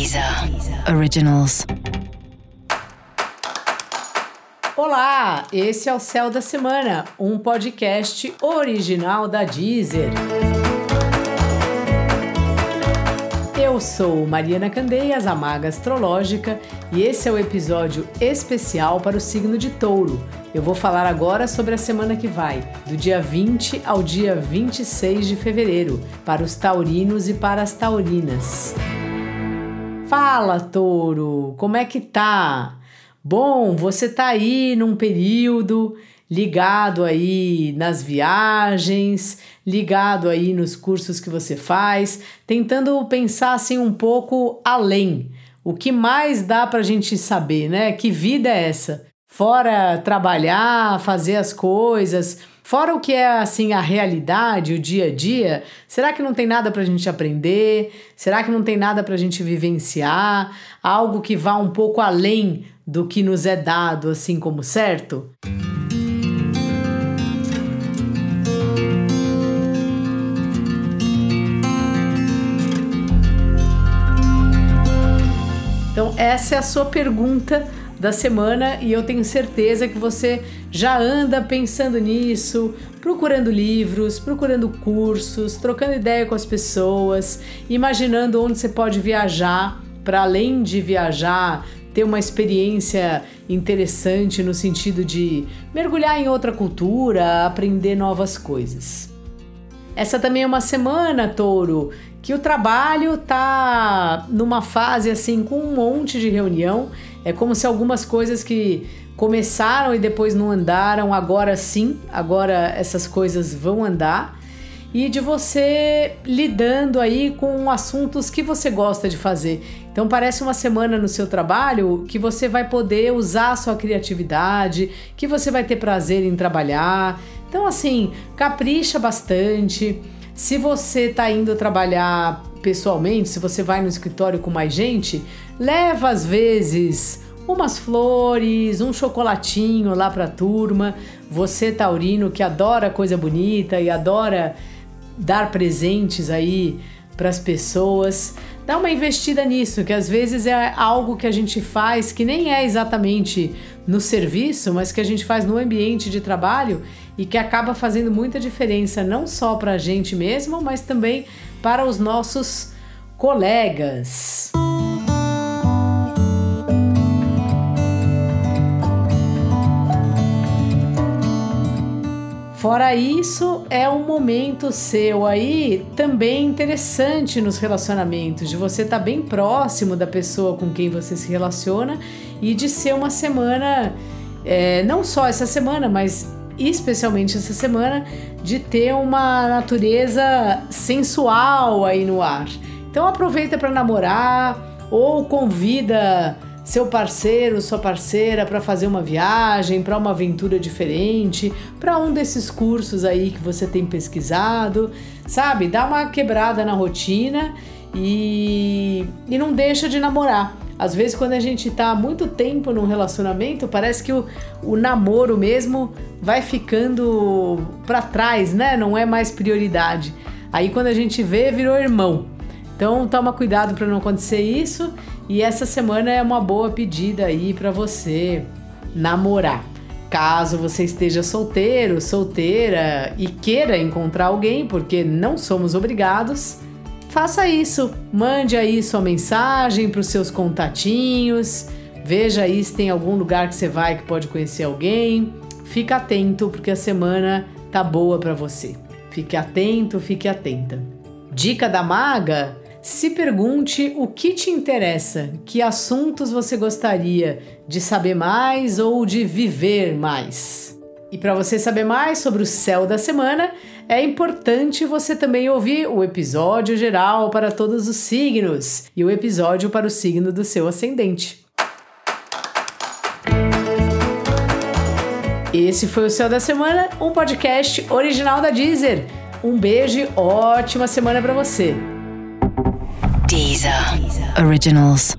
Deezer Originals. Olá, esse é o Céu da Semana, um podcast original da Deezer. Eu sou Mariana Candeias, a Maga Astrológica, e esse é o episódio especial para o signo de Touro. Eu vou falar agora sobre a semana que vai, do dia 20 ao dia 26 de fevereiro, para os taurinos e para as taurinas. Fala, touro, como é que tá? Bom, você tá aí num período ligado aí nas viagens, ligado aí nos cursos que você faz, tentando pensar assim um pouco além. O que mais dá pra gente saber, né? Que vida é essa? Fora trabalhar, fazer as coisas, Fora o que é assim a realidade, o dia a dia, será que não tem nada para a gente aprender? Será que não tem nada para a gente vivenciar? Algo que vá um pouco além do que nos é dado, assim como certo? Então, essa é a sua pergunta da semana e eu tenho certeza que você já anda pensando nisso, procurando livros, procurando cursos, trocando ideia com as pessoas, imaginando onde você pode viajar para além de viajar, ter uma experiência interessante no sentido de mergulhar em outra cultura, aprender novas coisas. Essa também é uma semana, Touro, que o trabalho tá numa fase assim com um monte de reunião é como se algumas coisas que começaram e depois não andaram, agora sim, agora essas coisas vão andar. E de você lidando aí com assuntos que você gosta de fazer. Então parece uma semana no seu trabalho que você vai poder usar a sua criatividade, que você vai ter prazer em trabalhar. Então assim, capricha bastante. Se você está indo trabalhar pessoalmente, se você vai no escritório com mais gente, leva às vezes umas flores, um chocolatinho lá para a turma. Você taurino que adora coisa bonita e adora dar presentes aí para as pessoas, dá uma investida nisso, que às vezes é algo que a gente faz que nem é exatamente no serviço, mas que a gente faz no ambiente de trabalho e que acaba fazendo muita diferença não só para a gente mesmo, mas também para os nossos colegas. Fora isso, é um momento seu aí também interessante nos relacionamentos, de você estar tá bem próximo da pessoa com quem você se relaciona e de ser uma semana, é, não só essa semana, mas especialmente essa semana, de ter uma natureza sensual aí no ar. Então aproveita para namorar ou convida seu parceiro, sua parceira para fazer uma viagem, para uma aventura diferente, para um desses cursos aí que você tem pesquisado, sabe? Dá uma quebrada na rotina e, e não deixa de namorar. Às vezes, quando a gente tá há muito tempo num relacionamento, parece que o, o namoro mesmo vai ficando para trás, né? Não é mais prioridade. Aí, quando a gente vê, virou irmão. Então, toma cuidado para não acontecer isso. E essa semana é uma boa pedida aí para você namorar. Caso você esteja solteiro, solteira e queira encontrar alguém, porque não somos obrigados, faça isso. Mande aí sua mensagem para os seus contatinhos. Veja aí se tem algum lugar que você vai que pode conhecer alguém. Fica atento porque a semana tá boa para você. Fique atento, fique atenta. Dica da maga: se pergunte o que te interessa, que assuntos você gostaria de saber mais ou de viver mais. E para você saber mais sobre o céu da semana, é importante você também ouvir o episódio geral para todos os signos e o episódio para o signo do seu ascendente. Esse foi o Céu da Semana, um podcast original da Deezer. Um beijo e ótima semana para você. Deezer. Originals.